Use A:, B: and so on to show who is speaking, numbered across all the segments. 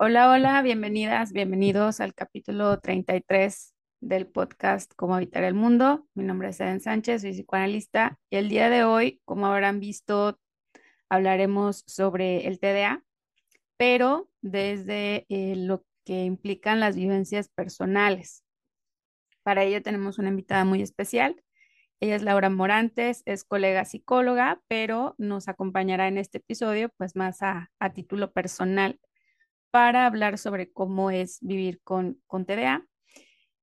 A: Hola, hola, bienvenidas, bienvenidos al capítulo 33 del podcast Cómo habitar el mundo. Mi nombre es Eden Sánchez, soy psicoanalista y el día de hoy, como habrán visto, hablaremos sobre el TDA, pero desde eh, lo que implican las vivencias personales. Para ello tenemos una invitada muy especial. Ella es Laura Morantes, es colega psicóloga, pero nos acompañará en este episodio, pues más a, a título personal para hablar sobre cómo es vivir con, con TDA.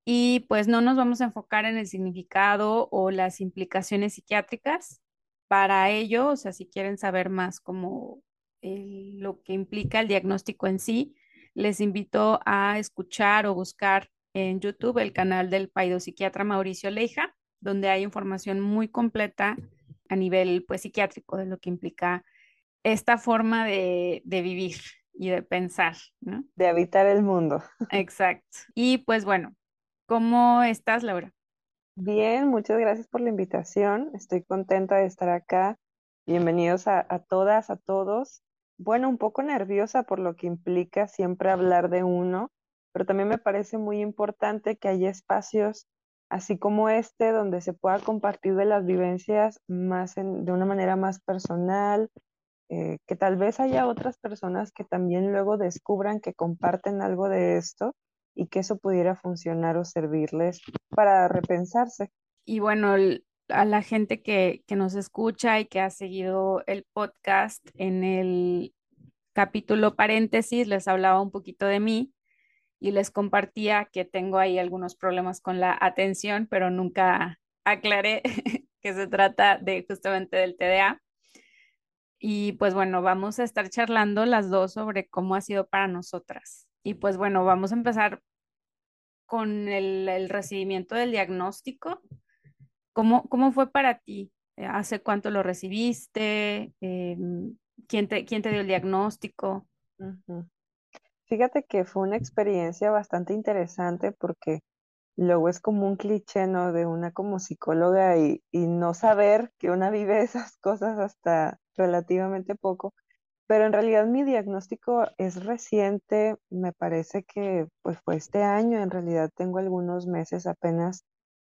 A: Y pues no nos vamos a enfocar en el significado o las implicaciones psiquiátricas. Para ello, o sea, si quieren saber más como lo que implica el diagnóstico en sí, les invito a escuchar o buscar en YouTube el canal del psiquiatra Mauricio Leija, donde hay información muy completa a nivel pues psiquiátrico de lo que implica esta forma de, de vivir y de pensar, ¿no?
B: de habitar el mundo.
A: Exacto. Y pues bueno, ¿cómo estás, Laura?
B: Bien, muchas gracias por la invitación. Estoy contenta de estar acá. Bienvenidos a, a todas, a todos. Bueno, un poco nerviosa por lo que implica siempre hablar de uno, pero también me parece muy importante que haya espacios así como este donde se pueda compartir de las vivencias más en- de una manera más personal, eh, que tal vez haya otras personas que también luego descubran que comparten algo de esto y que eso pudiera funcionar o servirles para repensarse.
A: Y bueno, a la gente que, que nos escucha y que ha seguido el podcast, en el capítulo paréntesis les hablaba un poquito de mí y les compartía que tengo ahí algunos problemas con la atención, pero nunca aclaré que se trata de justamente del TDA. Y pues bueno, vamos a estar charlando las dos sobre cómo ha sido para nosotras. Y pues bueno, vamos a empezar con el, el recibimiento del diagnóstico. ¿Cómo, cómo fue para ti? ¿Hace cuánto lo recibiste? Em, ¿quién te, quién te dio el diagnóstico?
B: Fíjate que fue una experiencia bastante interesante porque luego es como un cliché, ¿no? De una como psicóloga y, y no saber que una vive esas cosas hasta relativamente poco. Pero en realidad mi diagnóstico es reciente, me parece que pues fue este año, en realidad tengo algunos meses apenas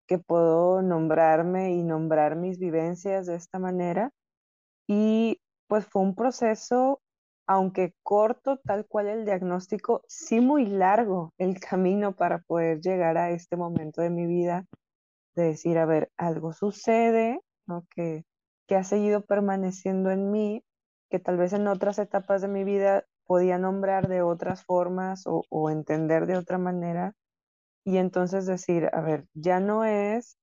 B: que puedo nombrarme y nombrar mis vivencias de esta manera. Y pues fue un proceso, aunque corto, tal cual el diagnóstico, sí muy largo el camino para poder llegar a este momento de mi vida, de decir, a ver, algo sucede, ¿no? Que, que ha seguido permaneciendo en mí, que tal vez en otras etapas de mi vida podía nombrar de otras formas o, o entender de otra manera. Y entonces decir, a ver, ya no es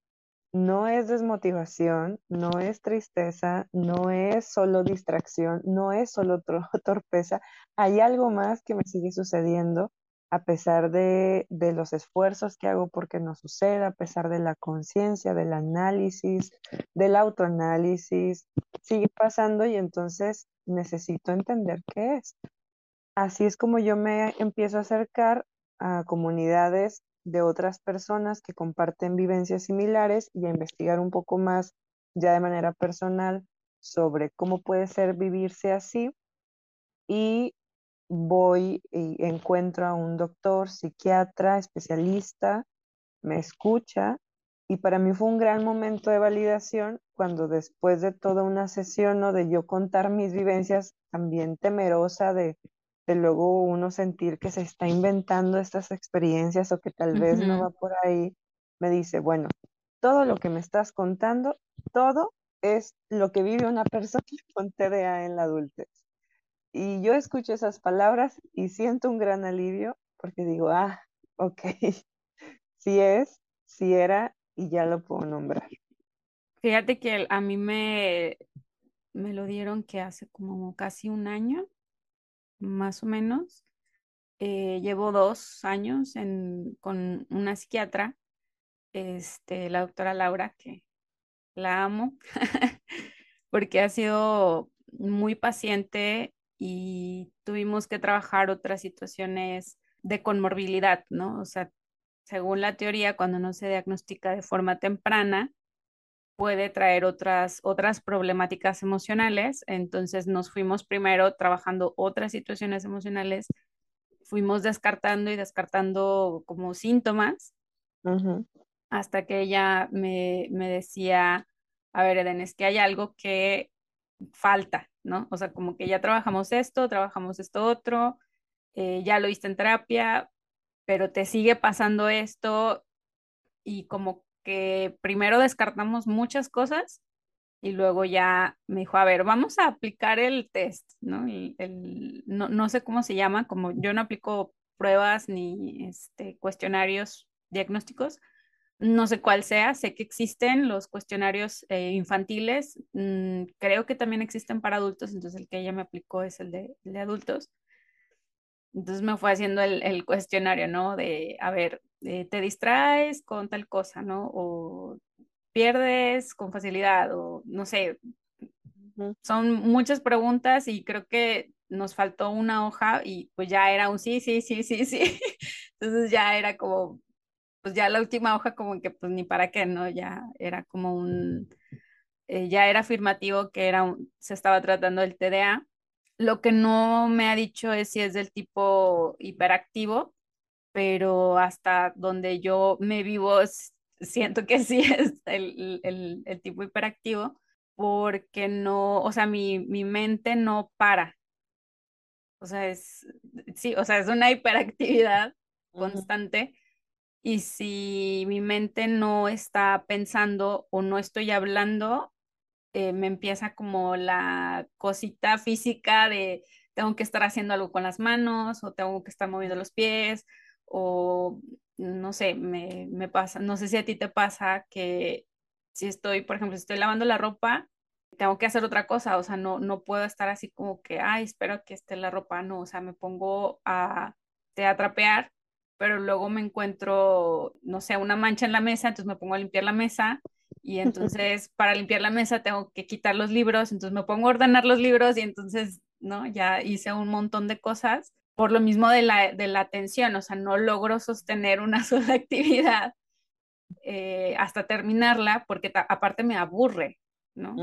B: no es desmotivación, no es tristeza, no es solo distracción, no es solo torpeza. Hay algo más que me sigue sucediendo a pesar de, de los esfuerzos que hago porque no suceda, a pesar de la conciencia, del análisis, del autoanálisis. Sigue pasando y entonces necesito entender qué es. Así es como yo me empiezo a acercar a comunidades de otras personas que comparten vivencias similares y a investigar un poco más ya de manera personal sobre cómo puede ser vivirse así. Y voy y encuentro a un doctor, psiquiatra, especialista, me escucha y para mí fue un gran momento de validación cuando después de toda una sesión o de yo contar mis vivencias, también temerosa de, de luego uno sentir que se está inventando estas experiencias o que tal vez no va por ahí, me dice, bueno, todo lo que me estás contando, todo es lo que vive una persona con TDA en la adultez. Y yo escucho esas palabras y siento un gran alivio porque digo, ah, ok, sí es, sí era y ya lo puedo nombrar.
A: Fíjate que a mí me, me lo dieron que hace como casi un año, más o menos. Eh, llevo dos años con una psiquiatra, este, la doctora Laura, que la amo, porque ha sido muy paciente y tuvimos que trabajar otras situaciones de conmorbilidad, ¿no? O sea, según la teoría, cuando no se diagnostica de forma temprana, puede traer otras, otras problemáticas emocionales. Entonces nos fuimos primero trabajando otras situaciones emocionales fuimos descartando y descartando como síntomas hasta que ella me, me decía, a ver, Eden, es que hay algo que falta, ¿no? O sea, como que ya trabajamos esto, trabajamos esto otro, eh, ya lo viste en terapia, pero te sigue pasando esto y como que primero descartamos muchas cosas y luego ya me dijo, a ver, vamos a aplicar el test, ¿no? El, no, no, sé cómo se llama, como yo no aplico pruebas ni este, cuestionarios diagnósticos, no sé cuál sea, sé que existen los cuestionarios eh, infantiles, mm, creo que también existen para adultos, entonces el que ella me aplicó es el de, de adultos. Entonces me fue haciendo el, el cuestionario, ¿no? De, a ver, eh, te distraes con tal cosa, ¿no? O pierdes con facilidad, o no sé. Son muchas preguntas y creo que nos faltó una hoja y pues ya era un sí, sí, sí, sí, sí. Entonces ya era como, pues ya la última hoja como que pues ni para qué, ¿no? Ya era como un, eh, ya era afirmativo que era un, se estaba tratando del TDA. Lo que no me ha dicho es si es del tipo hiperactivo, pero hasta donde yo me vivo siento que sí es el, el, el tipo hiperactivo, porque no, o sea, mi, mi mente no para. O sea, es, sí, o sea, es una hiperactividad constante y si mi mente no está pensando o no estoy hablando, eh, me empieza como la cosita física de tengo que estar haciendo algo con las manos o tengo que estar moviendo los pies o no sé, me, me pasa, no sé si a ti te pasa que si estoy, por ejemplo, si estoy lavando la ropa, tengo que hacer otra cosa, o sea, no, no puedo estar así como que, ay, espero que esté la ropa, no, o sea, me pongo a, a trapear pero luego me encuentro, no sé, una mancha en la mesa, entonces me pongo a limpiar la mesa y entonces para limpiar la mesa tengo que quitar los libros, entonces me pongo a ordenar los libros y entonces, ¿no? Ya hice un montón de cosas por lo mismo de la, de la atención, o sea, no logro sostener una sola actividad eh, hasta terminarla porque aparte me aburre, ¿no?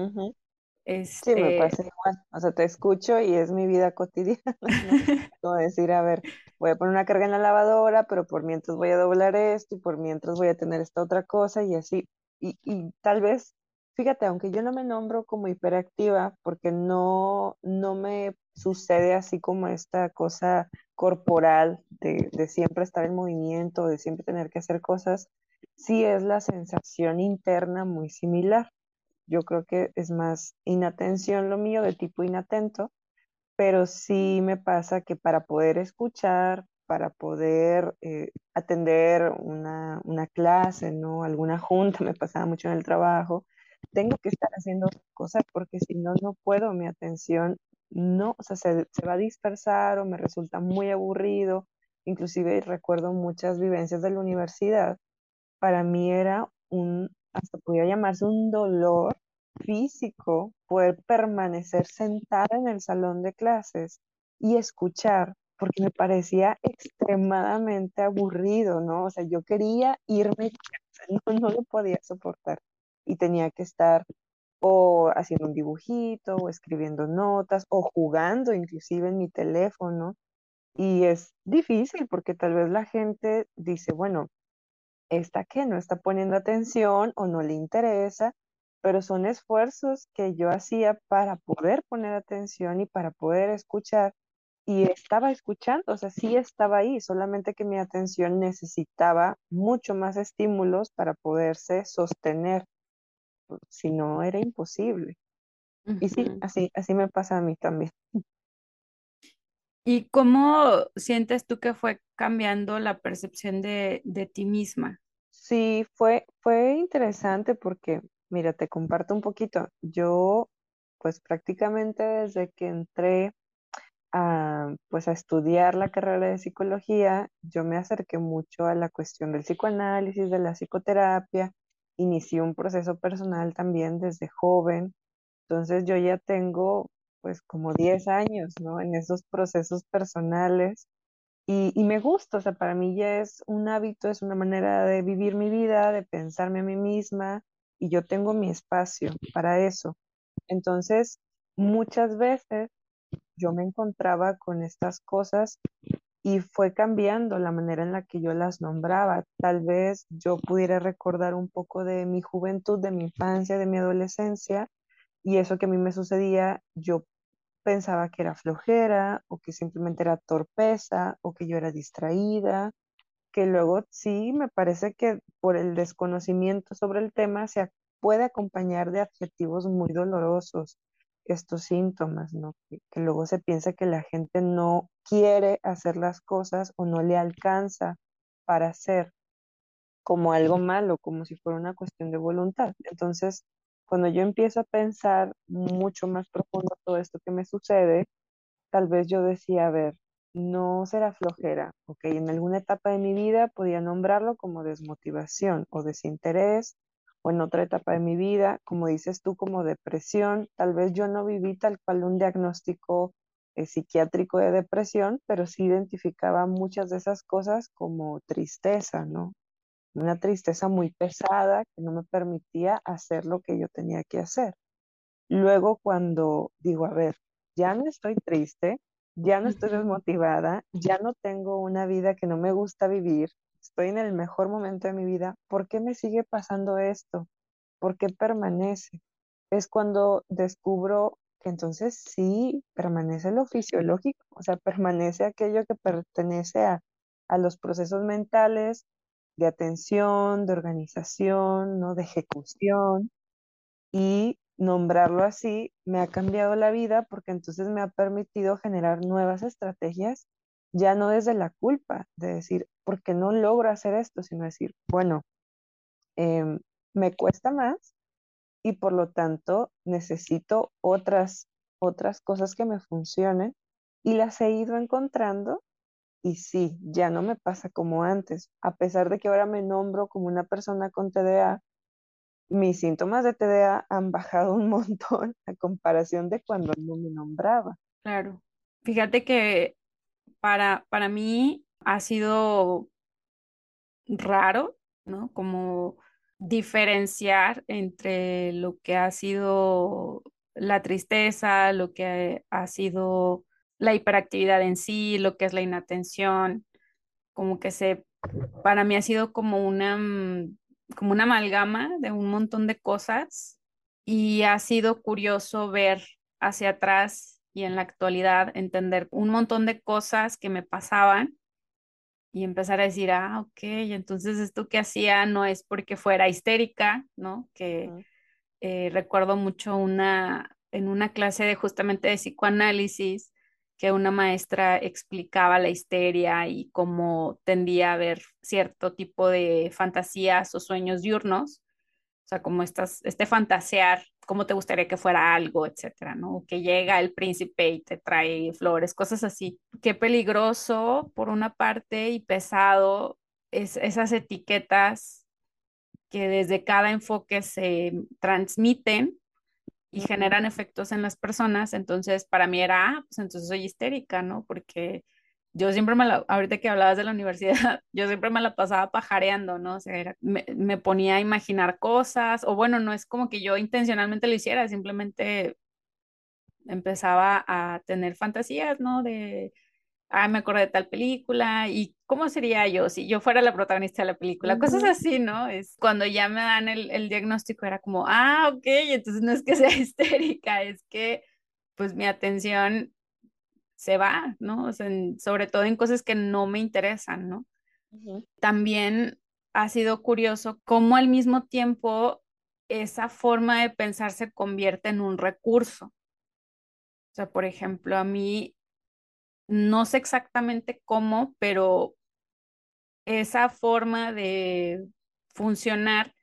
B: Sí, me pasa este igual. O sea, te escucho y es mi vida cotidiana, Como decir, a ver, voy a poner una carga en la lavadora, pero por mientras voy a doblar esto y por mientras voy a tener esta otra cosa y así. Y, tal vez, fíjate, aunque yo no me nombro como hiperactiva, porque no, no me sucede así como esta cosa corporal de, de siempre estar en movimiento, de siempre tener que hacer cosas, sí es la sensación interna muy similar. Yo creo que es más inatención lo mío, de tipo inatento, pero sí me pasa que para poder escuchar, para poder eh, atender una, una, clase, ¿no? Alguna junta, me pasaba mucho en el trabajo, tengo que estar haciendo cosas porque si no, no puedo, mi atención no, o sea, se, se va a dispersar o me resulta muy aburrido. Inclusive recuerdo muchas vivencias de la universidad. Para mí era un hasta podría llamarse un dolor físico poder permanecer sentada en el salón de clases y escuchar, porque me parecía extremadamente aburrido, ¿no? O sea, yo quería irme, no, no lo podía soportar y tenía que estar o haciendo un dibujito, o escribiendo notas, o jugando inclusive en mi teléfono. Y es difícil porque tal vez la gente dice, bueno, esta que no está poniendo atención o no le interesa, pero son esfuerzos que yo hacía para poder poner atención y para poder escuchar. Y estaba escuchando, o sea, sí estaba ahí, solamente que mi atención necesitaba mucho más estímulos para poderse sostener, si no era imposible. Y sí, así, así me pasa a mí también.
A: ¿Y cómo sientes tú que fue cambiando la percepción de, ti misma?
B: Sí, fue, fue interesante porque, mira, te comparto un poquito. Yo, pues prácticamente desde que entré a, pues, a estudiar la carrera de psicología, yo me acerqué mucho a la cuestión del psicoanálisis, de la psicoterapia. Inicié un proceso personal también desde joven. Entonces yo ya tengo pues como 10 años, ¿no? En esos procesos personales. Y, y, me gusta, o sea, para mí ya es un hábito, es una manera de vivir mi vida, de pensarme a mí misma, y yo tengo mi espacio para eso. Entonces, muchas veces yo me encontraba con estas cosas y fue cambiando la manera en la que yo las nombraba. Tal vez yo pudiera recordar un poco de mi juventud, de mi infancia, de mi adolescencia, y eso que a mí me sucedía, yo pensaba que era flojera o que simplemente era torpeza o que yo era distraída, que luego sí me parece que por el desconocimiento sobre el tema se puede acompañar de adjetivos muy dolorosos estos síntomas, ¿no? Que, que, luego se piensa que la gente no quiere hacer las cosas o no le alcanza para hacer como algo malo, como si fuera una cuestión de voluntad. Entonces, cuando yo empiezo a pensar mucho más profundo todo esto que me sucede, tal vez yo decía, a ver, no será flojera, ok, en alguna etapa de mi vida podía nombrarlo como desmotivación o desinterés, o en otra etapa de mi vida, como dices tú, como depresión, tal vez yo no viví tal cual un diagnóstico eh, psiquiátrico de depresión, pero sí identificaba muchas de esas cosas como tristeza, ¿no? Una tristeza muy pesada que no me permitía hacer lo que yo tenía que hacer. Luego cuando digo, a ver, ya no estoy triste, ya no estoy desmotivada, ya no tengo una vida que no me gusta vivir, estoy en el mejor momento de mi vida, ¿por qué me sigue pasando esto? ¿Por qué permanece? Es cuando descubro que entonces sí permanece lo fisiológico, o sea, permanece aquello que pertenece a, a los procesos mentales de atención, de organización, ¿no? de ejecución, y nombrarlo así me ha cambiado la vida porque entonces me ha permitido generar nuevas estrategias, ya no desde la culpa, de decir, ¿por qué no logro hacer esto? Sino decir, bueno, em, me cuesta más y por lo tanto necesito otras, otras cosas que me funcionen y las he ido encontrando y sí, ya no me pasa como antes. A pesar de que ahora me nombro como una persona con TDA, mis síntomas de TDA han bajado un montón a comparación de cuando no me nombraba.
A: Claro. Fíjate que para, para mí ha sido raro, ¿no? Como diferenciar entre lo que ha sido la tristeza, lo que ha sido la hiperactividad en sí, lo que es la inatención, como que se, para mí ha sido como una, mm, como una amalgama de un montón de cosas y ha sido curioso ver hacia atrás y en la actualidad entender un montón de cosas que me pasaban y empezar a decir, ah, ok, entonces esto que hacía no es porque fuera histérica, ¿no? Que eh, recuerdo mucho una, en una clase de justamente de psicoanálisis, que una maestra explicaba la histeria y cómo tendía a haber cierto tipo de fantasías o sueños diurnos, sea, como estas, este fantasear, cómo te gustaría que fuera algo, etcétera, ¿no? Que llega el príncipe y te trae flores, cosas así. Qué peligroso por una parte y pesado es esas etiquetas que desde cada enfoque se transmiten y generan efectos en las personas, entonces para mí era, ah, pues entonces soy histérica, ¿no? Porque yo siempre me la, ahorita que hablabas de la universidad, yo siempre me la pasaba pajareando, ¿no? O sea, me, me, ponía a imaginar cosas, o bueno, no es como que yo intencionalmente lo hiciera, simplemente empezaba a tener fantasías, ¿no? De, ah, me acuerdo de tal película y cómo sería yo si yo fuera la protagonista de la película, cosas así, ¿no? Es cuando ya me dan el, el, diagnóstico era como, ah, ok, entonces no es que sea histérica, es que pues mi atención se va, ¿no? O sea, sobre todo en cosas que no me interesan, ¿no? También ha sido curioso cómo al mismo tiempo esa forma de pensar se convierte en un recurso. O sea, por ejemplo, a mí no sé exactamente cómo, pero esa forma de funcionar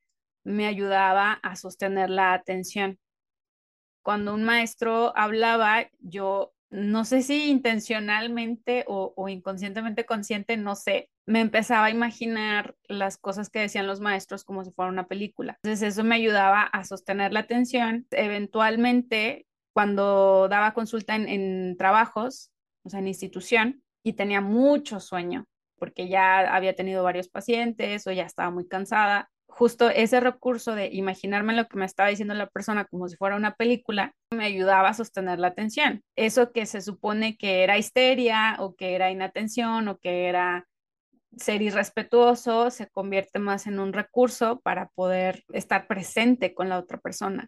A: me ayudaba a sostener la atención. Cuando un maestro hablaba, yo no sé si intencionalmente o, inconscientemente consciente, no sé, me empezaba a imaginar las cosas que decían los maestros como si fuera una película. Entonces eso me ayudaba a sostener la atención. Eventualmente, cuando daba consulta en trabajos, o sea, en institución, y tenía mucho sueño, porque ya había tenido varios pacientes o ya estaba muy cansada. Justo ese recurso de imaginarme lo que me estaba diciendo la persona como si fuera una película, me ayudaba a sostener la atención. Eso que se supone que era histeria o que era inatención o que era ser irrespetuoso se convierte más en un recurso para poder estar presente con la otra persona.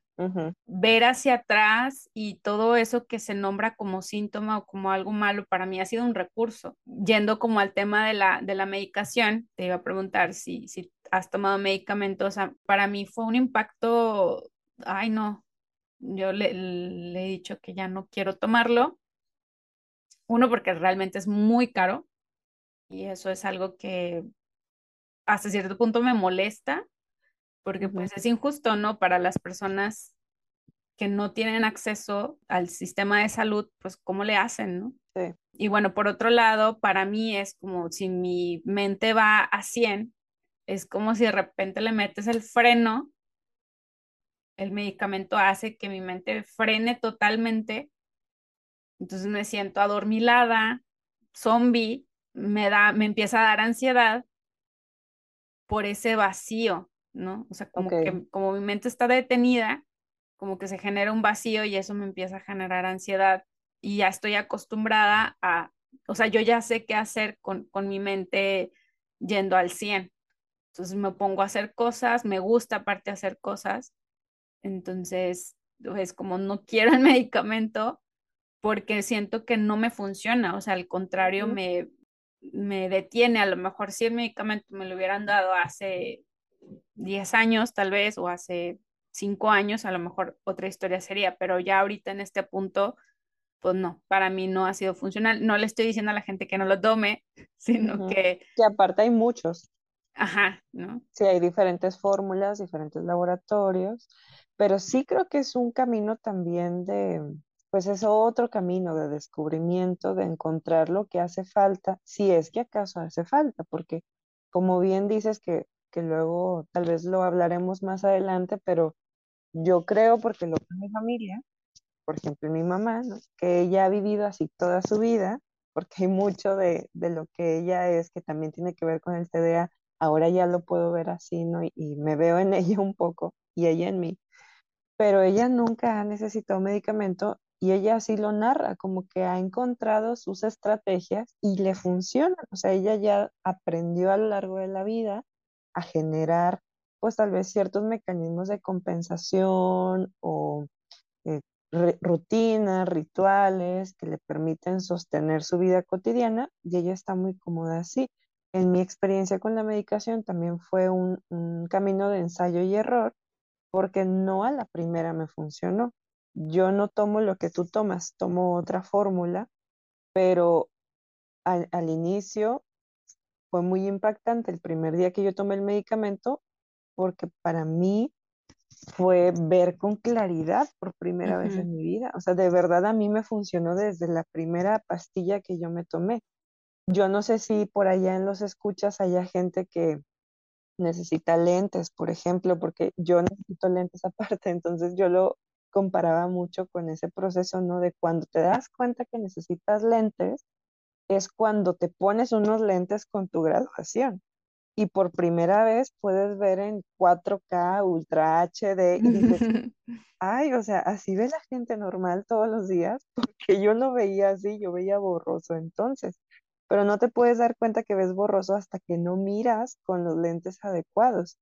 A: Ver hacia atrás y todo eso que se nombra como síntoma o como algo malo para mí ha sido un recurso. Yendo como al tema de la, de la medicación, te iba a preguntar si, si has tomado medicamentos. para mí fue un impacto, ay no, yo le, le he dicho que ya no quiero tomarlo. Uno, porque realmente es muy caro y eso es algo que hasta cierto punto me molesta, porque pues es injusto, ¿no? Para las personas que no tienen acceso al sistema de salud, pues cómo le hacen, ¿no? Sí. Y bueno, por otro lado, para mí es como si mi mente va a 100, es como si de repente le metes el freno, el medicamento hace que mi mente frene totalmente, entonces me siento adormilada, zombie, me da, me empieza a dar ansiedad por ese vacío, ¿no? O sea, como que como mi mente está detenida, como que se genera un vacío y eso me empieza a generar ansiedad y ya estoy acostumbrada a, o sea, yo ya sé qué hacer con, con mi mente yendo al 100. Entonces me pongo a hacer cosas, me gusta aparte hacer cosas. Entonces, es como no quiero el medicamento porque siento que no me funciona, o sea, al contrario, me, me detiene. A lo mejor si el medicamento me lo hubieran dado hace 10 años tal vez o hace 5 años, a lo mejor otra historia sería, pero ya ahorita en este punto, pues no, para mí no ha sido funcional. No le estoy diciendo a la gente que no lo tome, sino que...
B: Que aparte hay muchos.
A: Ajá, ¿no?
B: Sí, hay diferentes fórmulas, diferentes laboratorios, pero sí creo que es un camino también de, pues es otro camino de descubrimiento, de encontrar lo que hace falta, si es que acaso hace falta, porque como bien dices que, que luego tal vez lo hablaremos más adelante, pero yo creo, porque lo veo mi familia, por ejemplo mi mamá, que ella ha vivido así toda su vida, porque hay mucho de, de, lo que ella es que también tiene que ver con el TDA, ahora ya lo puedo ver así, ¿no? Y, me veo en ella un poco y ella en mí pero ella nunca ha necesitado medicamento y ella así lo narra, como que ha encontrado sus estrategias y le funcionan. O sea, ella ya aprendió a lo largo de la vida a generar, pues tal vez ciertos mecanismos de compensación o eh, rutinas, rituales que le permiten sostener su vida cotidiana y ella está muy cómoda así. En mi experiencia con la medicación también fue un camino de ensayo y error porque no a la primera me funcionó yo no tomo lo que tú tomas, tomo otra fórmula, pero al, inicio fue muy impactante el primer día que yo tomé el medicamento, porque para mí fue ver con claridad por primera vez en mi vida. O sea, de verdad a mí me funcionó desde la primera pastilla que yo me tomé. Yo no sé si por allá en los escuchas haya gente que necesita lentes, por ejemplo, porque yo necesito lentes aparte, entonces yo lo comparaba mucho con ese proceso, ¿no? De cuando te das cuenta que necesitas lentes, es cuando te pones unos lentes con tu graduación. Y por primera vez puedes ver en 4K, Ultra HD, y dices, ay, o sea, así ve la gente normal todos los días, porque yo no veía así, yo veía borroso entonces. Pero no te puedes dar cuenta que ves borroso hasta que no miras con los lentes adecuados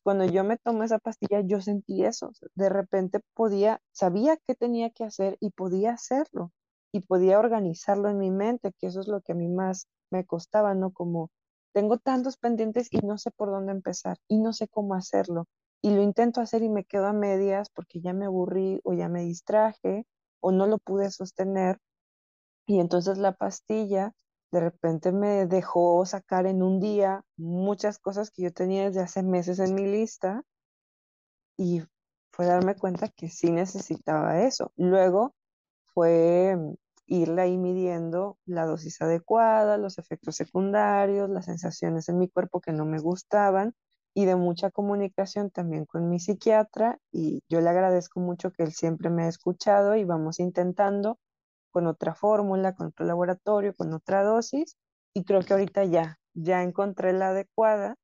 B: cuando yo me tomé esa pastilla, yo sentí eso. De repente podía, sabía qué tenía que hacer y podía hacerlo. Y podía organizarlo en mi mente, que eso es lo que a mí más me costaba, ¿no? Como tengo tantos pendientes y no sé por dónde empezar y no sé cómo hacerlo. Y lo intento hacer y me quedo a medias porque ya me aburrí o ya me distraje o no lo pude sostener. Y entonces la pastilla de repente me dejó sacar en un día muchas cosas que yo tenía desde hace meses en mi lista y fue darme cuenta que sí necesitaba eso. Luego fue irle ahí midiendo la dosis adecuada, los efectos secundarios, las sensaciones en mi cuerpo que no me gustaban y de mucha comunicación también con mi psiquiatra y yo le agradezco mucho que él siempre me ha escuchado y vamos intentando con otra fórmula, con otro laboratorio, con otra dosis, y creo que ahorita ya, ya encontré la adecuada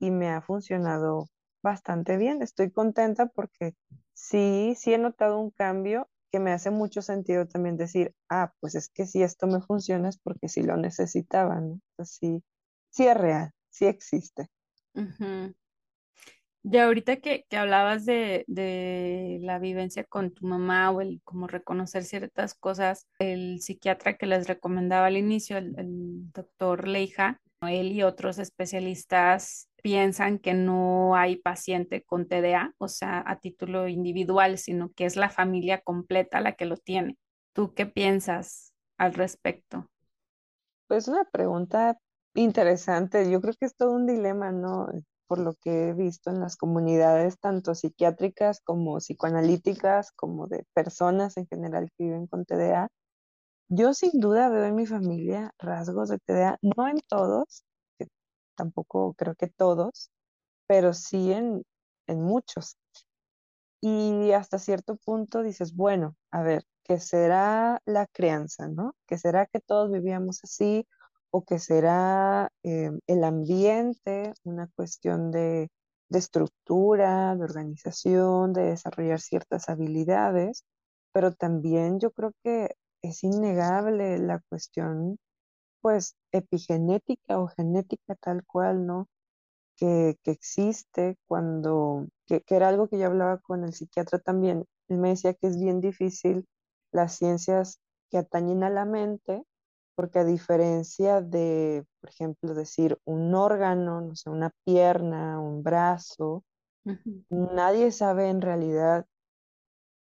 B: y me ha funcionado bastante bien. Estoy contenta porque sí, sí he notado un cambio que me hace mucho sentido también decir, ah, pues es que si esto me funciona es porque sí lo necesitaba, ¿no? sí, sí es real, sí existe.
A: Y ahorita que, hablabas de, la vivencia con tu mamá o el como reconocer ciertas cosas, el psiquiatra que les recomendaba al inicio, el, el doctor Leija, él y otros especialistas piensan que no hay paciente con TDA, o sea, a título individual, sino que es la familia completa la que lo tiene. ¿Tú qué piensas al respecto?
B: Pues una pregunta interesante. Yo creo que es todo un dilema, ¿no? Por lo que he visto en las comunidades, tanto psiquiátricas como psicoanalíticas, como de personas en general que viven con TDA. Yo sin duda veo en mi familia rasgos de TDA, no en todos, tampoco creo que todos, pero sí en, en muchos. Y hasta cierto punto dices, bueno, a ver, ¿qué será la crianza, no? ¿Qué será que todos vivíamos así? ¿O qué será eh, el ambiente, una cuestión de, de estructura, de organización, de desarrollar ciertas habilidades? Pero también yo creo que es innegable la cuestión, pues, epigenética o genética tal cual, ¿no? Que, existe cuando, que, era algo que yo hablaba con el psiquiatra también. Él me decía que es bien difícil las ciencias que atañen a la mente, porque a diferencia de, por ejemplo, decir un órgano, no sé, una pierna, un brazo, nadie sabe en realidad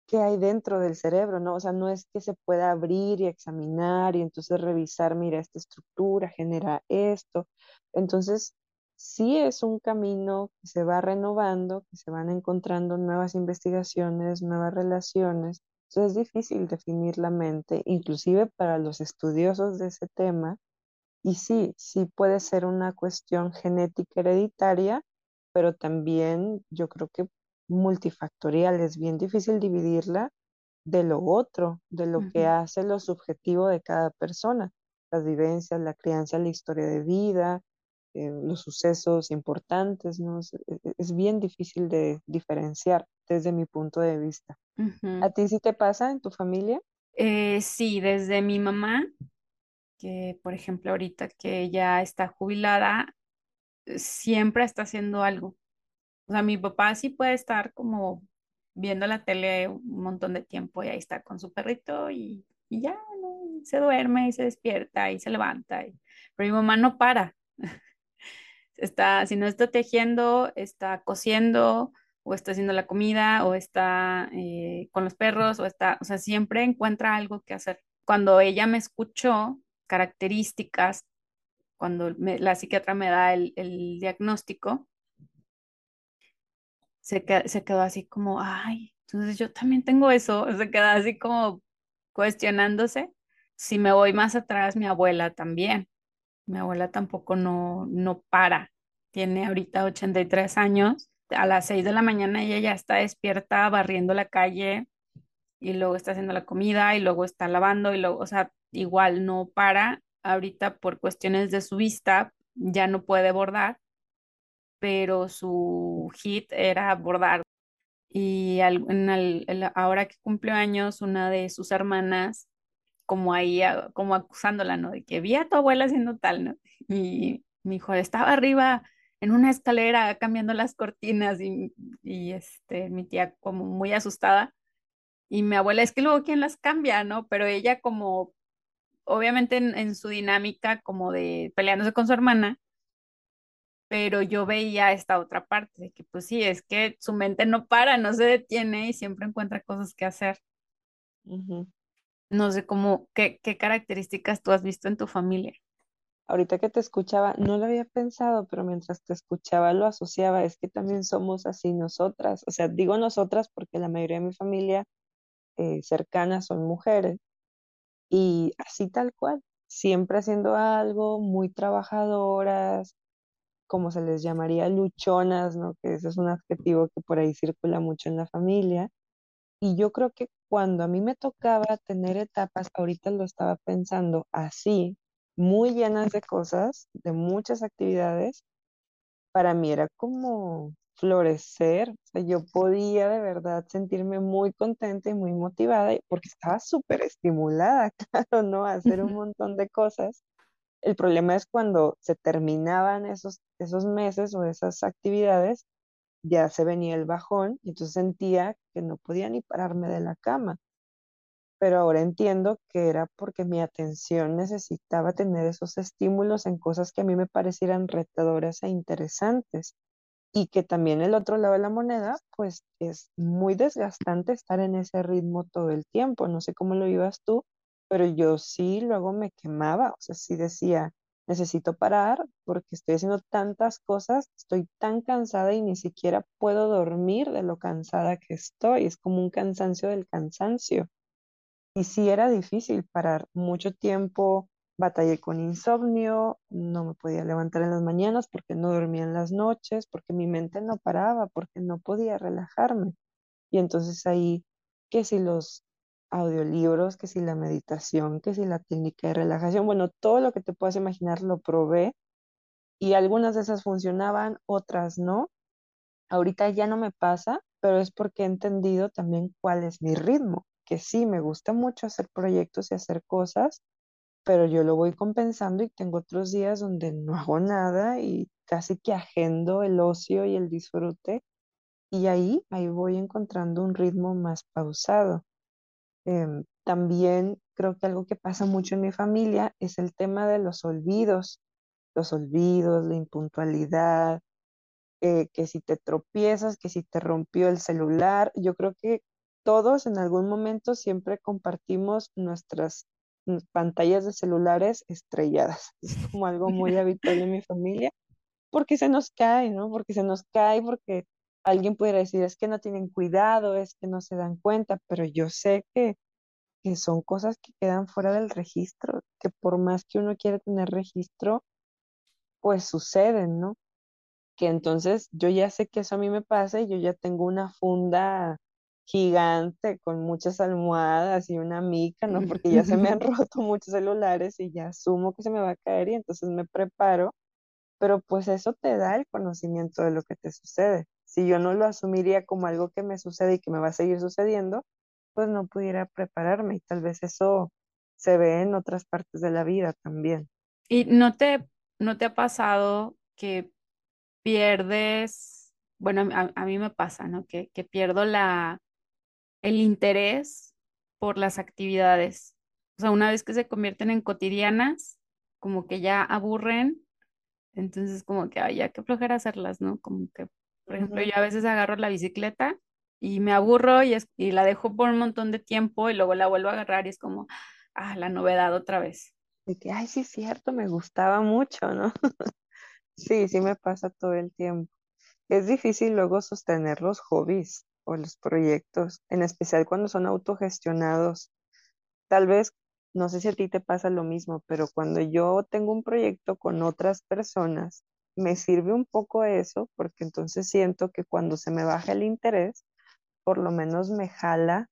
B: qué hay dentro del cerebro, ¿no? O sea, no es que se pueda abrir y examinar y entonces revisar, mira, esta estructura genera esto. Entonces, sí es un camino que se va renovando, que se van encontrando nuevas investigaciones, nuevas relaciones. Entonces es difícil definir la mente, inclusive para los estudiosos de ese tema. Y sí, sí puede ser una cuestión genética hereditaria, pero también yo creo que multifactorial, es bien difícil dividirla de lo otro, de lo que hace lo subjetivo de cada persona, las vivencias, la crianza, la historia de vida, eh, los sucesos importantes, ¿no? E, e, es, bien difícil de diferenciar desde mi punto de vista. ¿A ti sí te pasa en tu familia?
A: Eh, sí, desde mi mamá, que por ejemplo ahorita que ya está jubilada, siempre está haciendo algo. O sea, mi papá sí puede estar como viendo la tele un montón de tiempo y ahí está con su perrito y, ya, se duerme y se despierta y se levanta. Pero mi mamá no para. Está, si no está tejiendo, está cosiendo o está haciendo la comida o está eh, con los perros o está, o sea, siempre encuentra algo que hacer. Cuando ella me escuchó características, cuando la psiquiatra me da el, el diagnóstico, se, quedó así como, ay, entonces yo también tengo eso, se quedó así como cuestionándose. Si me voy más atrás, mi abuela también. Mi abuela tampoco no, no para. Tiene ahorita 83 años. A las 6 de la mañana ella ya está despierta barriendo la calle y luego está haciendo la comida y luego está lavando y luego, o sea, igual no para. Ahorita por cuestiones de su vista ya no puede bordar pero su hit era bordar. Y ahora que cumplió años, una de sus hermanas, como ahí, como acusándola, ¿no? De que vi a tu abuela haciendo tal, ¿no? Y mi hijo estaba arriba en una escalera cambiando las cortinas y, y este, mi tía como muy asustada. Y mi abuela es que luego quién las cambia, ¿no? Pero ella como, obviamente en su dinámica como de peleándose con su hermana, pero yo veía esta otra parte de que pues sí, es que su mente no para, no se detiene y siempre encuentra cosas que hacer. No sé cómo, qué, qué características tú has visto en tu familia.
B: Ahorita que te escuchaba, no lo había pensado, pero mientras te escuchaba lo asociaba, es que también somos así nosotras, o sea, digo nosotras porque la mayoría de mi familia eh, cercana son mujeres y así tal cual, siempre haciendo algo, muy trabajadoras, como se les llamaría, luchonas, ¿no? Que ese es un adjetivo que por ahí circula mucho en la familia. Y yo creo que cuando a mí me tocaba tener etapas, ahorita lo estaba pensando así, muy llenas de cosas, de muchas actividades, para mí era como, florecer. O sea, yo podía de verdad sentirme muy contenta y muy motivada porque estaba súper estimulada, claro, ¿no? A hacer un montón de cosas. El problema es cuando se terminaban esos, esos meses o esas actividades, ya se venía el bajón y entonces sentía que no podía ni pararme de la cama. Pero ahora entiendo que era porque mi atención necesitaba tener esos estímulos en cosas que a mí me parecieran retadoras e interesantes y que también el otro lado de la moneda, pues es muy desgastante estar en ese ritmo todo el tiempo. No sé cómo lo ibas tú, pero yo sí luego me quemaba, o sea, sí decía, necesito parar porque estoy haciendo tantas cosas, estoy tan cansada y ni siquiera puedo dormir de lo cansada que estoy. Es como un cansancio del cansancio. Y sí era difícil parar mucho tiempo Batallé con insomnio, no me podía levantar en las mañanas porque no dormía en las noches, porque mi mente no paraba, porque no podía relajarme. Y entonces ahí, que si los audiolibros, que si la meditación, que si la técnica de relajación, bueno, todo lo que te puedas imaginar lo probé y algunas de esas funcionaban, otras no. Ahorita ya no me pasa, pero es porque he entendido también cuál es mi ritmo, que sí, me gusta mucho hacer proyectos y hacer cosas, pero yo lo voy compensando y tengo otros días donde no hago nada y casi que agendo el ocio y el disfrute y ahí, ahí voy encontrando un ritmo más pausado. Em, también creo que algo que pasa mucho en mi familia es el tema de los olvidos, los olvidos, la impuntualidad, eh, que si te tropiezas, que si te rompió el celular, yo creo que todos en algún momento siempre compartimos nuestras pantallas de celulares estrelladas. Es como algo muy habitual en mi familia, porque se nos cae, ¿no? Porque se nos cae, porque alguien pudiera decir, es que no tienen cuidado, es que no se dan cuenta, pero yo sé que, que son cosas que quedan fuera del registro, que por más que uno quiera tener registro, pues suceden, ¿no? Que entonces yo ya sé que eso a mí me pasa y yo ya tengo una funda gigante con muchas almohadas y una mica, ¿no? Porque ya se me han roto muchos celulares y ya asumo que se me va a caer y entonces me preparo, pero pues eso te da el conocimiento de lo que te sucede. Si yo no lo asumiría como algo que me sucede y que me va a seguir sucediendo, pues no pudiera prepararme y tal vez eso se ve en otras partes de la vida también.
A: ¿Y no te, no te ha pasado que pierdes, bueno, a, mí me pasa, ¿no? Que, que pierdo la, el interés por las actividades. O sea, una vez que se convierten en cotidianas, como que ya aburren, entonces como que, ay, ya qué flojera hacerlas, ¿no? Como que, por ejemplo, yo a veces agarro la bicicleta y me aburro y, y la dejo por un montón de tiempo y luego la vuelvo a agarrar y es como, ah, la novedad otra vez.
B: De que, ay, sí es cierto, me gustaba mucho, ¿no? sí, sí me pasa todo el tiempo. Es difícil luego sostener los hobbies o los proyectos, en especial cuando son autogestionados. Tal vez, no sé si a ti te pasa lo mismo, pero cuando yo tengo un proyecto con otras personas, me sirve un poco eso, porque entonces siento que cuando se me baja el interés, por lo menos me jala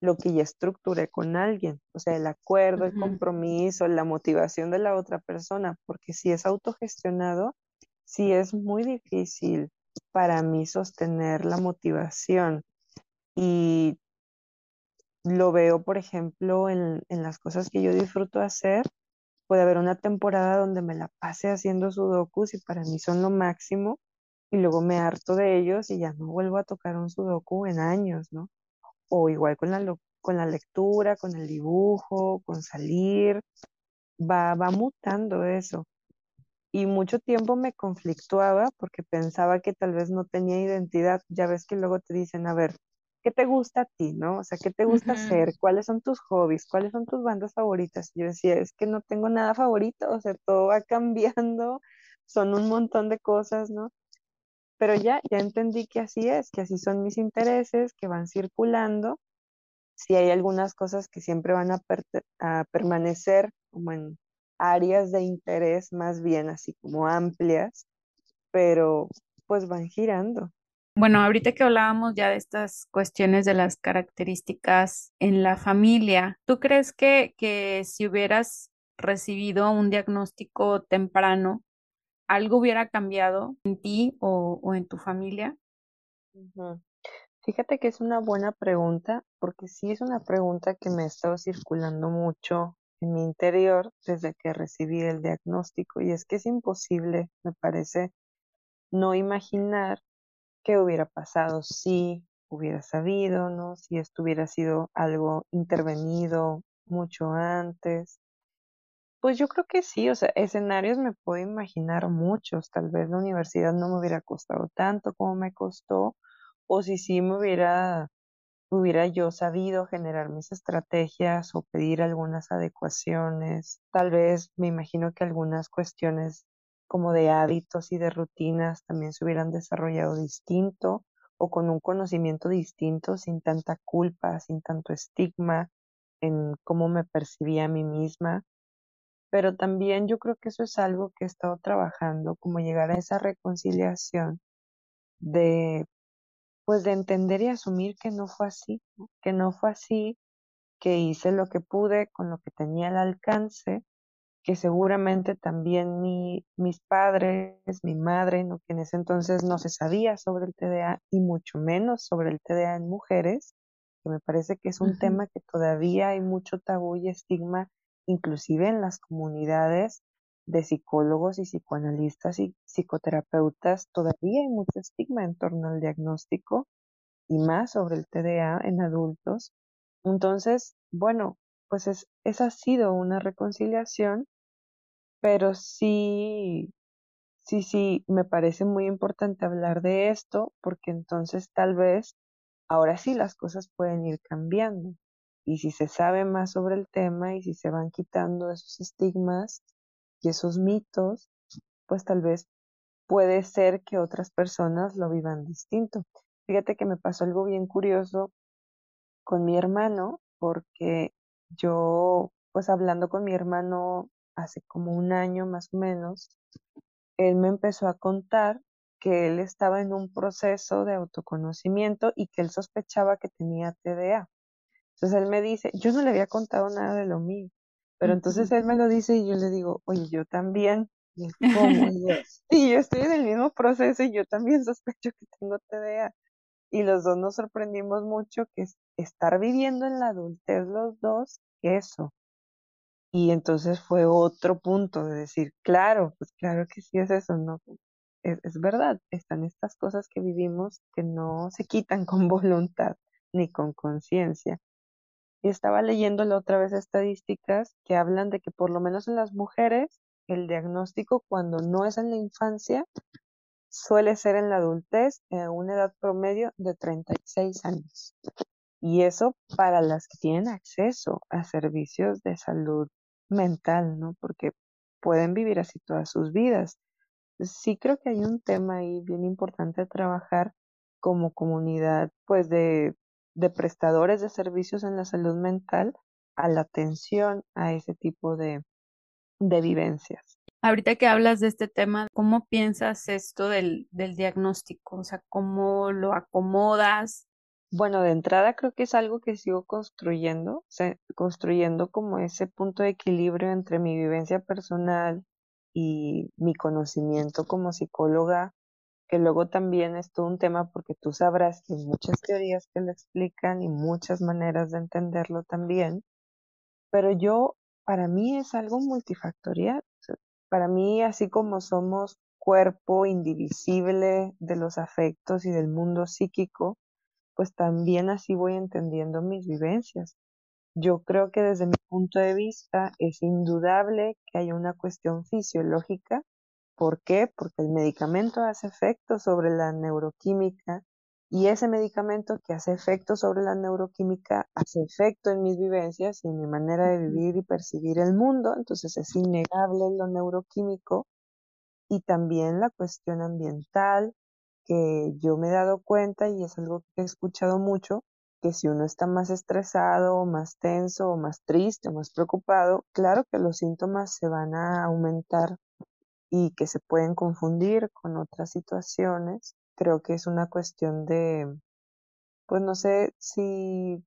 B: lo que ya estructuré con alguien, o sea, el acuerdo, el compromiso, la motivación de la otra persona, porque si es autogestionado, sí es muy difícil para mí sostener la motivación. Y lo veo, por ejemplo, en, las cosas que yo disfruto hacer. Puede haber una temporada donde me la pase haciendo sudokus y para mí son lo máximo y luego me harto de ellos y ya no vuelvo a tocar un sudoku en años, ¿no? O igual con la, con la lectura, con el dibujo, con salir, va, va mutando eso y mucho tiempo me conflictuaba porque pensaba que tal vez no tenía identidad. Ya ves que luego te dicen, a ver, ¿qué te gusta a ti, no? O sea, ¿qué te gusta hacer? ¿Cuáles son tus hobbies? ¿Cuáles son tus bandas favoritas? Yo decía, es que no tengo nada favorito, o sea, todo va cambiando, son un montón de cosas, ¿no? Pero ya, ya entendí que así es, que así son mis intereses, que van circulando. Si hay algunas cosas que siempre van a, a permanecer como en áreas de interés más bien así como amplias, pero pues van girando.
A: Bueno, ahorita que hablábamos ya de estas cuestiones de las características en la familia, ¿tú crees que, que si hubieras recibido un diagnóstico temprano, algo hubiera cambiado en ti o, o en tu familia?
B: Fíjate que es una buena pregunta, porque sí es una pregunta que me ha estado circulando mucho en mi interior desde que recibí el diagnóstico, y es que es imposible, me parece, no imaginar qué hubiera pasado si hubiera sabido, ¿no? Si esto hubiera sido algo intervenido mucho antes. Pues yo creo que sí, o sea, escenarios me puedo imaginar muchos. Tal vez la universidad no me hubiera costado tanto como me costó, o si sí me hubiera, hubiera yo sabido generar mis estrategias o pedir algunas adecuaciones. Tal vez me imagino que algunas cuestiones como de hábitos y de rutinas también se hubieran desarrollado distinto o con un conocimiento distinto, sin tanta culpa, sin tanto estigma en cómo me percibía a mí misma. Pero también yo creo que eso es algo que he estado trabajando, como llegar a esa reconciliación de, pues de entender y asumir que no fue así, ¿no? que no fue así, que hice lo que pude con lo que tenía al alcance que seguramente también mi, mis padres, mi madre, ¿no? que en ese entonces no se sabía sobre el TDA y mucho menos sobre el TDA en mujeres, que me parece que es un tema que todavía hay mucho tabú y estigma, inclusive en las comunidades de psicólogos y psicoanalistas y psicoterapeutas, todavía hay mucho estigma en torno al diagnóstico y más sobre el TDA en adultos. Entonces, bueno, pues es, esa ha sido una reconciliación, pero sí, sí, sí, me parece muy importante hablar de esto porque entonces tal vez ahora sí las cosas pueden ir cambiando. Y si se sabe más sobre el tema y si se van quitando esos estigmas y esos mitos, pues tal vez puede ser que otras personas lo vivan distinto. Fíjate que me pasó algo bien curioso con mi hermano, porque yo, pues hablando con mi hermano hace como un año más o menos, él me empezó a contar que él estaba en un proceso de autoconocimiento y que él sospechaba que tenía TDA. Entonces él me dice, yo no le había contado nada de lo mío, pero entonces él me lo dice y yo le digo, oye, yo también. Y. Y yo, estoy en el mismo proceso y yo también sospecho que tengo TDA y los dos nos sorprendimos mucho que es estar viviendo en la adultez los dos, eso. Y entonces fue otro punto de decir, claro, pues claro que sí es eso, ¿no? Es, es verdad, están estas cosas que vivimos que no se quitan con voluntad ni con conciencia. Y estaba leyendo la otra vez estadísticas que hablan de que por lo menos en las mujeres el diagnóstico cuando no es en la infancia suele ser en la adultez a una edad promedio de 36 años. Y eso para las que tienen acceso a servicios de salud mental, ¿no? Porque pueden vivir así todas sus vidas. Sí creo que hay un tema ahí bien importante a trabajar como comunidad, pues de, de prestadores de servicios en la salud mental a la atención a ese tipo de, de vivencias.
A: Ahorita que hablas de este tema, ¿cómo piensas esto del, del diagnóstico? O sea, ¿cómo lo acomodas?
B: Bueno, de entrada creo que es algo que sigo construyendo, o sea, construyendo como ese punto de equilibrio entre mi vivencia personal y mi conocimiento como psicóloga, que luego también es todo un tema porque tú sabrás que hay muchas teorías que lo explican y muchas maneras de entenderlo también, pero yo, para mí es algo multifactorial. para mí, así como somos cuerpo indivisible de los afectos y del mundo psíquico, pues también así voy entendiendo mis vivencias. Yo creo que desde mi punto de vista es indudable que hay una cuestión fisiológica. ¿Por qué? Porque el medicamento hace efecto sobre la neuroquímica y ese medicamento que hace efecto sobre la neuroquímica hace efecto en mis vivencias y en mi manera de vivir y percibir el mundo. Entonces es innegable lo neuroquímico y también la cuestión ambiental, que yo me he dado cuenta y es algo que he escuchado mucho, que si uno está más estresado, más tenso, o más triste, o más preocupado, claro que los síntomas se van a aumentar y que se pueden confundir con otras situaciones. Creo que es una cuestión de, pues no sé si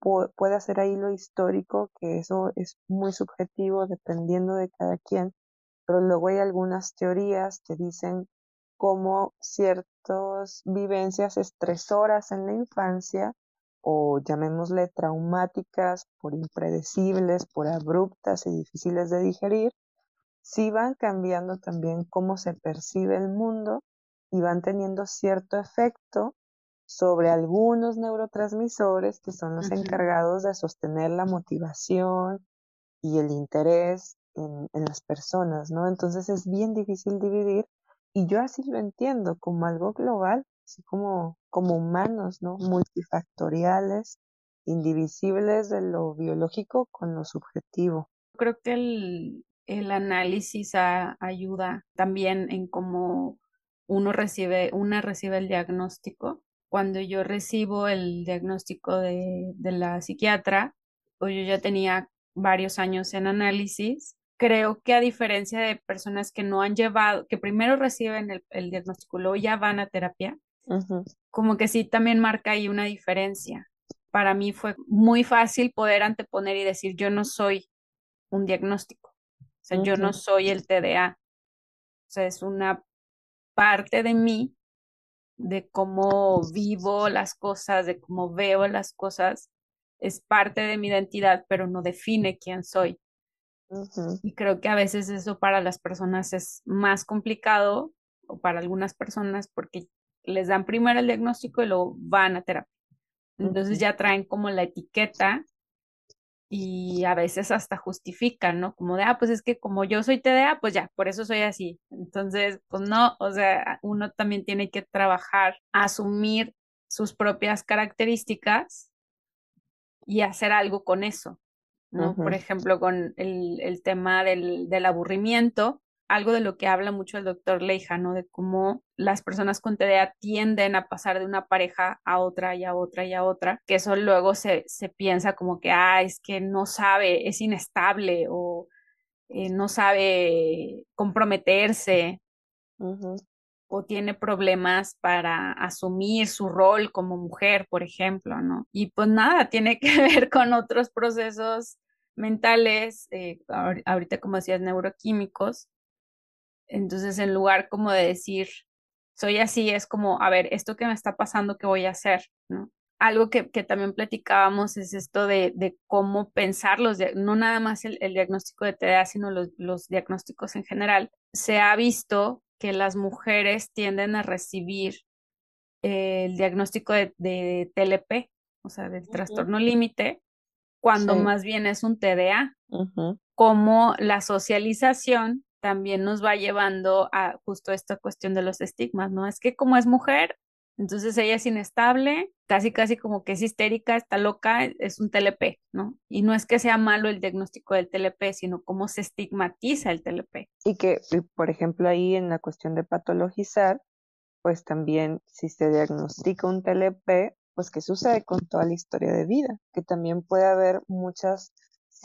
B: pu- puede hacer ahí lo histórico, que eso es muy subjetivo dependiendo de cada quien, pero luego hay algunas teorías que dicen cómo ciertas vivencias estresoras en la infancia o llamémosle traumáticas por impredecibles, por abruptas y difíciles de digerir, sí van cambiando también cómo se percibe el mundo y van teniendo cierto efecto sobre algunos neurotransmisores que son los encargados de sostener la motivación y el interés en, en, las personas, ¿no? Entonces es bien difícil dividir y yo así lo entiendo como algo global, así como, como humanos, ¿no? Multifactoriales, indivisibles de lo biológico con lo subjetivo.
A: Creo que el, el análisis ayuda también en cómo uno recibe, una recibe el diagnóstico. Cuando yo recibo el diagnóstico de, de la psiquiatra, pues yo ya tenía varios años en análisis. Creo que a diferencia de personas que no han llevado, que primero reciben el, el diagnóstico, luego ya van a terapia, como que sí también marca ahí una diferencia. Para mí fue muy fácil poder anteponer y decir, yo no soy un diagnóstico, o sea, yo no soy el TDA, o sea, es una parte de mí, de cómo vivo las cosas, de cómo veo las cosas, es parte de mi identidad, pero no define quién soy. Y creo que a veces eso para las personas es más complicado, o para algunas personas, porque les dan primero el diagnóstico y luego van a terapia. Entonces ya traen como la etiqueta y a veces hasta justifican, ¿no? Como de, ah, pues es que como yo soy TDA, pues ya, por eso soy así. Entonces, pues no, o sea, uno también tiene que trabajar, asumir sus propias características y hacer algo con eso, ¿no? Por ejemplo, con el, el tema del, del aburrimiento, algo de lo que habla mucho el doctor Leija, ¿no? De cómo las personas con TDA tienden a pasar de una pareja a otra y a otra y a otra, que eso luego se, se piensa como que, ah, es que no sabe, es inestable o eh, no sabe comprometerse o tiene problemas para asumir su rol como mujer, por ejemplo, ¿no? Y pues nada, tiene que ver con otros procesos mentales, eh, ahorita como decías, neuroquímicos, entonces, en lugar como de decir, soy así, es como, a ver, esto que me está pasando, ¿qué voy a hacer? ¿no? Algo que, que también platicábamos es esto de, de cómo pensar los, no nada más el, diagnóstico de TDA, sino los, los diagnósticos en general. Se ha visto que las mujeres tienden a recibir el diagnóstico de, de TLP, o sea, del trastorno límite, cuando más bien es un TDA, como la socialización también nos va llevando a justo esta cuestión de los estigmas, ¿no? Es que como es mujer, entonces ella es inestable, casi casi como que es histérica, está loca, es un TLP, ¿no? Y no es que sea malo el diagnóstico del TLP, sino cómo se estigmatiza el TLP.
B: Y que, por ejemplo, ahí en la cuestión de patologizar, pues también si se diagnostica un TLP, pues qué sucede con toda la historia de vida, que también puede haber muchas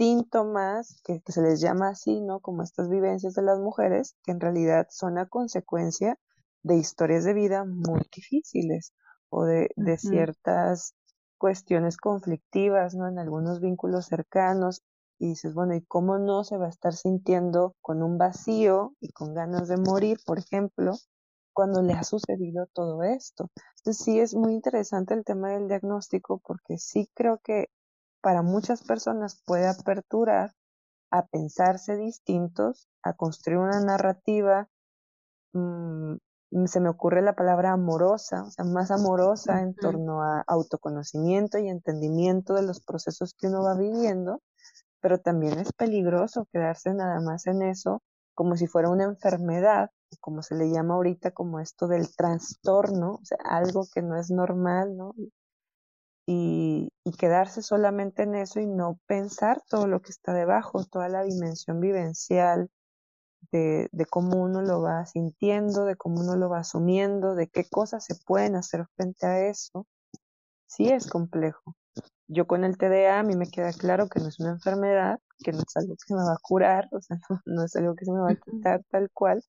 B: síntomas que, se les llama así, ¿no? Como estas vivencias de las mujeres, que en realidad son a consecuencia de historias de vida muy difíciles o de, de ciertas cuestiones conflictivas, ¿no? En algunos vínculos cercanos. Y dices, bueno, ¿y cómo no se va a estar sintiendo con un vacío y con ganas de morir, por ejemplo, cuando le ha sucedido todo esto? Entonces sí es muy interesante el tema del diagnóstico porque sí creo que para muchas personas puede aperturar a pensarse distintos, a construir una narrativa, mm, se me ocurre la palabra amorosa, o sea, más amorosa en torno a autoconocimiento y entendimiento de los procesos que uno va viviendo, pero también es peligroso quedarse nada más en eso como si fuera una enfermedad, como se le llama ahorita como esto del trastorno, o sea, algo que no es normal, ¿no? Y, quedarse solamente en eso y no pensar todo lo que está debajo, toda la dimensión vivencial de, de cómo uno lo va sintiendo, de cómo uno lo va asumiendo, de qué cosas se pueden hacer frente a eso, sí es complejo. Yo con el TDA a mí me queda claro que no es una enfermedad, que no es algo que se me va a curar, o sea, no, es algo que se me va a quitar tal cual.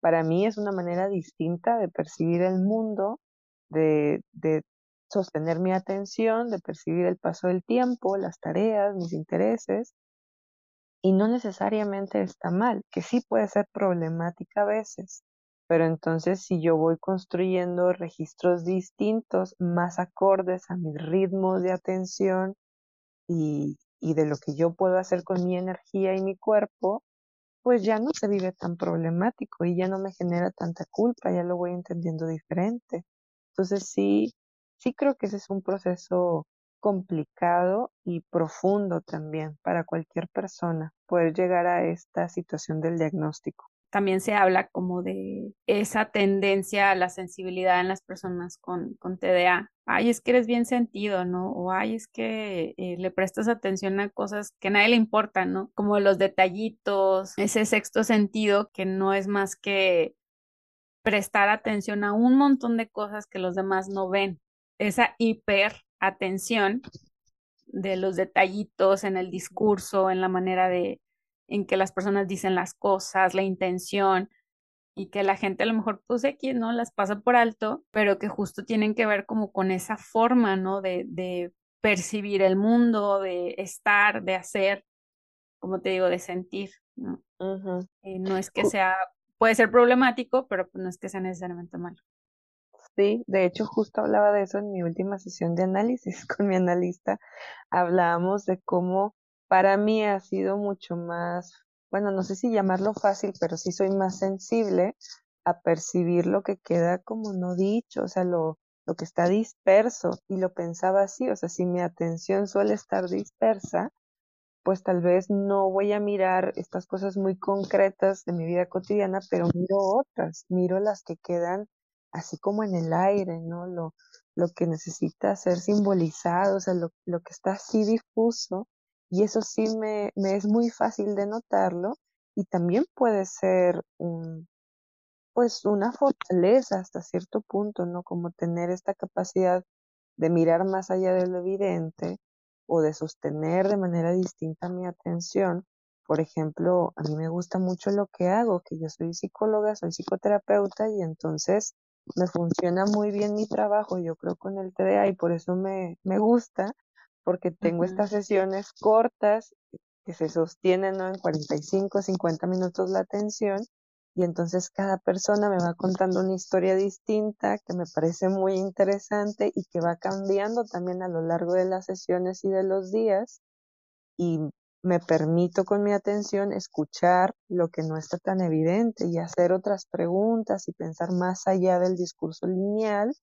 B: Para mí es una manera distinta de percibir el mundo, de, de sostener mi atención, de percibir el paso del tiempo, las tareas, mis intereses. y no necesariamente está mal, que sí puede ser problemática a veces, pero entonces si yo voy construyendo registros distintos, más acordes a mis ritmos de atención y, y de lo que yo puedo hacer con mi energía y mi cuerpo, pues ya no se vive tan problemático y ya no me genera tanta culpa, ya lo voy entendiendo diferente. Entonces sí, sí creo que ese es un proceso complicado y profundo también para cualquier persona poder llegar a esta situación del diagnóstico.
A: También se habla como de esa tendencia a la sensibilidad en las personas con, con TDA. Ay, es que eres bien sentido, ¿no? O ay, es que eh, le prestas atención a cosas que a nadie le importan, ¿no? Como los detallitos, ese sexto sentido que no es más que prestar atención a un montón de cosas que los demás no ven. Esa hiper atención de los detallitos en el discurso, en la manera de en que las personas dicen las cosas, la intención y que la gente a lo mejor pues aquí no las pasa por alto, pero que justo tienen que ver como con esa forma, ¿no? De, de percibir el mundo, de estar, de hacer, como te digo, de sentir, ¿no? Eh, no es que sea, puede ser problemático, pero pues no es que sea necesariamente malo.
B: Sí, de hecho justo hablaba de eso en mi última sesión de análisis con mi analista. Hablábamos de cómo para mí ha sido mucho más, bueno, no sé si llamarlo fácil, pero sí soy más sensible a percibir lo que queda como no dicho, o sea, lo, lo que está disperso. Y lo pensaba así, o sea, si mi atención suele estar dispersa, pues tal vez no voy a mirar estas cosas muy concretas de mi vida cotidiana, pero miro otras, miro las que quedan así como en el aire, ¿no? Lo, lo que necesita ser simbolizado, o sea, lo, lo que está así difuso, y eso sí me, me es muy fácil de notarlo, y también puede ser un, pues una fortaleza hasta cierto punto, ¿no? Como tener esta capacidad de mirar más allá de lo evidente o de sostener de manera distinta mi atención. Por ejemplo, a mí me gusta mucho lo que hago, que yo soy psicóloga, soy psicoterapeuta y entonces me funciona muy bien mi trabajo, yo creo, con el TDA y por eso me, me gusta, porque tengo estas sesiones cortas que se sostienen ¿no? en 45, 50 minutos la atención y entonces cada persona me va contando una historia distinta que me parece muy interesante y que va cambiando también a lo largo de las sesiones y de los días y me permito con mi atención escuchar lo que no está tan evidente y hacer otras preguntas y pensar más allá del discurso lineal.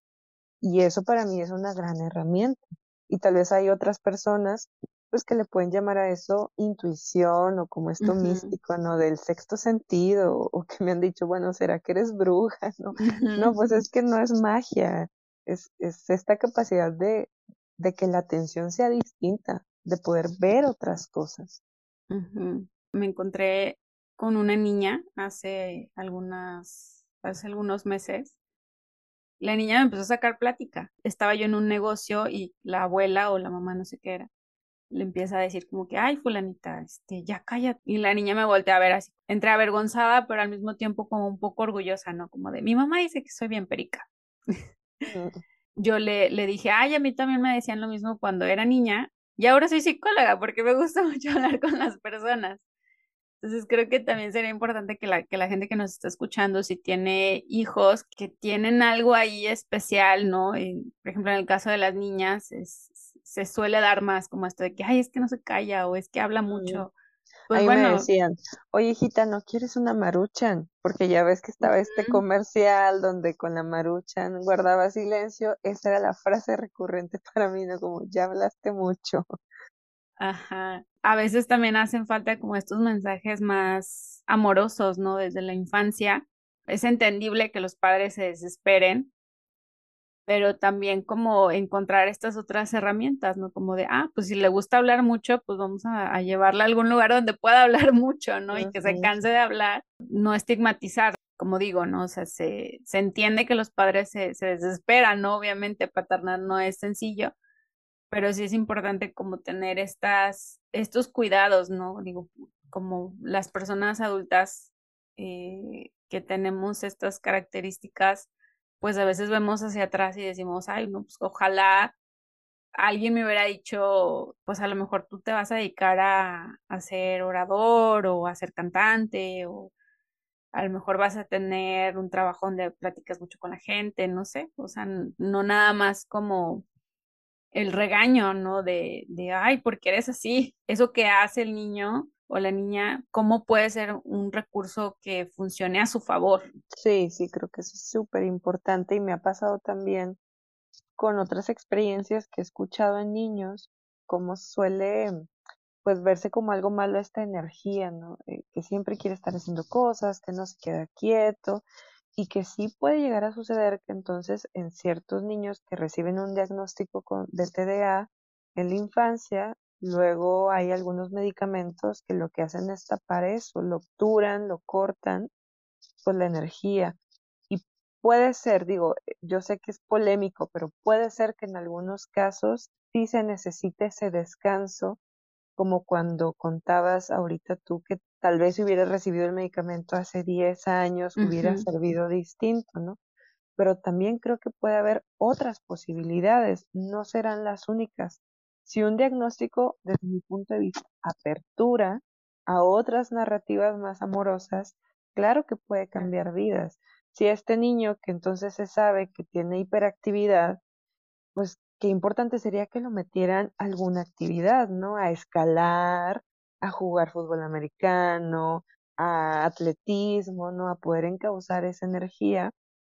B: Y eso para mí es una gran herramienta. Y tal vez hay otras personas pues que le pueden llamar a eso intuición o como esto místico, ¿no? Del sexto sentido o que me han dicho, bueno, ¿será que eres bruja? No, no pues es que no es magia, es, es esta capacidad de, de que la atención sea distinta, de poder ver otras cosas.
A: Me encontré con una niña hace algunas, hace algunos meses. La niña me empezó a sacar plática. Estaba yo en un negocio y la abuela o la mamá, no sé qué era, le empieza a decir como que, ay, fulanita, este, ya cállate. Y la niña me voltea a ver así, entre avergonzada, pero al mismo tiempo como un poco orgullosa, ¿no? Como de, mi mamá dice que soy bien perica. Mm. yo le, le dije, ay, a mí también me decían lo mismo cuando era niña y ahora soy psicóloga porque me gusta mucho hablar con las personas. Entonces creo que también sería importante que la, que la gente que nos está escuchando, si tiene hijos que tienen algo ahí especial, ¿no? por ejemplo, en el caso de las niñas, se suele dar más como esto de que, ay, es que no se calla o es que habla mucho.
B: Pues Ahí me decían, oye hijita, ¿no quieres una maruchan? Porque ya ves que estaba este comercial donde con la maruchan guardaba silencio. Esa era la frase recurrente para mí, ¿no? Como, ya hablaste mucho.
A: Ajá. A veces también hacen falta como estos mensajes más amorosos, ¿no? Desde la infancia. Es entendible que los padres se desesperen, pero también como encontrar estas otras herramientas, ¿no? Como de, ah, pues si le gusta hablar mucho, pues vamos a, llevarla a algún lugar donde pueda hablar mucho, ¿no? Y que se canse de hablar, no estigmatizar, como digo, ¿no? O sea, se, se entiende que los padres se, se desesperan, ¿no? Obviamente paternar no es sencillo, pero sí es importante como tener estas, estos cuidados, ¿no? Digo, como las personas adultas eh, que tenemos estas características, pues a veces vemos hacia atrás y decimos, ay, no, pues ojalá alguien me hubiera dicho, pues a lo mejor tú te vas a dedicar a, ser orador o a ser cantante o a lo mejor vas a tener un trabajo donde platicas mucho con la gente, no sé, o sea, no nada más como el regaño, ¿no? De, de, ay, ¿por qué eres así? Eso que hace el niño o la niña, ¿cómo puede ser un recurso que funcione a su favor?
B: Sí, sí, creo que eso es súper importante y me ha pasado también con otras experiencias que he escuchado en niños, cómo suele pues verse como algo malo esta energía, ¿no? Eh, que siempre quiere estar haciendo cosas, que no se queda quieto y que sí puede llegar a suceder que entonces en ciertos niños que reciben un diagnóstico con, de TDA en la infancia, luego hay algunos medicamentos que lo que hacen es tapar eso, lo obturan, lo cortan, pues la energía. Y puede ser, digo, yo sé que es polémico, pero puede ser que en algunos casos sí se necesite ese descanso como cuando contabas ahorita tú que tal vez si hubieras recibido el medicamento hace 10 años hubiera servido distinto, ¿no? Pero también creo que puede haber otras posibilidades, no serán las únicas. Si un diagnóstico, desde mi punto de vista, apertura a otras narrativas más amorosas, claro que puede cambiar vidas. Si este niño que entonces se sabe que tiene hiperactividad, pues qué importante sería que lo metieran a alguna actividad, ¿no? A escalar, a jugar fútbol americano, a atletismo, ¿no? A poder encauzar esa energía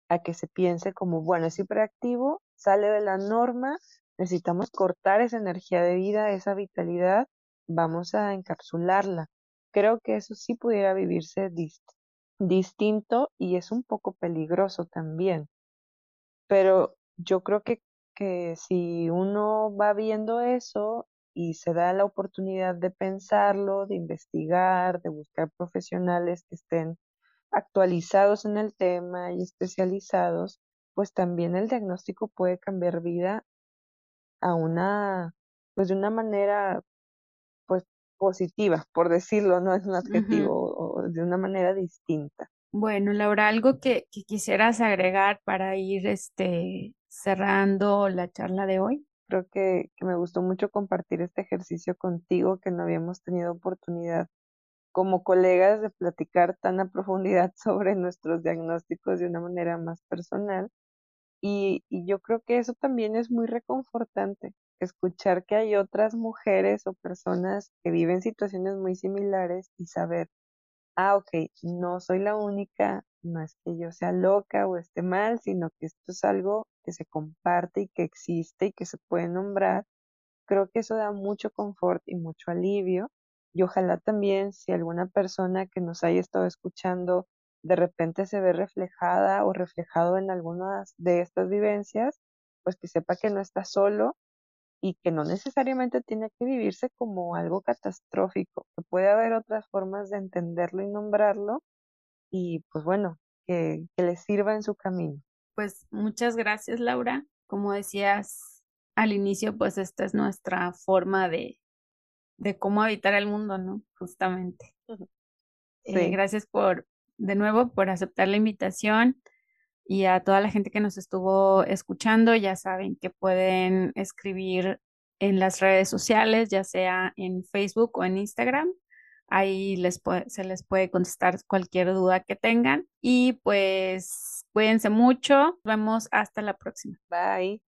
B: a que se piense como, bueno, es hiperactivo, sale de la norma, necesitamos cortar esa energía de vida, esa vitalidad, vamos a encapsularla. Creo que eso sí pudiera vivirse distinto y es un poco peligroso también. Pero yo creo que que si uno va viendo eso y se da la oportunidad de pensarlo, de investigar, de buscar profesionales que estén actualizados en el tema y especializados, pues también el diagnóstico puede cambiar vida a una, pues de una manera, pues positiva, por decirlo, no es un adjetivo, o de una manera distinta.
A: Bueno, Laura, algo que, que quisieras agregar para ir este cerrando la charla de hoy.
B: Creo que, me gustó mucho compartir este ejercicio contigo, que no habíamos tenido oportunidad como colegas de platicar tan a profundidad sobre nuestros diagnósticos de una manera más personal. Y, y, yo creo que eso también es muy reconfortante, escuchar que hay otras mujeres o personas que viven situaciones muy similares y saber, ah, ok, no soy la única, no es que yo sea loca o esté mal, sino que esto es algo que se comparte y que existe y que se puede nombrar. Creo que eso da mucho confort y mucho alivio. Y ojalá también si alguna persona que nos haya estado escuchando de repente se ve reflejada o reflejado en algunas de estas vivencias, pues que sepa que no está solo y que no necesariamente tiene que vivirse como algo catastrófico, que puede haber otras formas de entenderlo y nombrarlo y pues bueno, que, que les sirva en su camino.
A: Pues muchas gracias Laura. Como decías al inicio, pues esta es nuestra forma de, de cómo habitar el mundo, ¿no? Justamente. Eh, gracias por, de nuevo, por aceptar la invitación y a toda la gente que nos estuvo escuchando. Ya saben que pueden escribir en las redes sociales, ya sea en Facebook o en Instagram. Ahí les se les puede contestar cualquier duda que tengan. Y pues cuídense mucho. Nos vemos hasta la próxima.
B: Bye.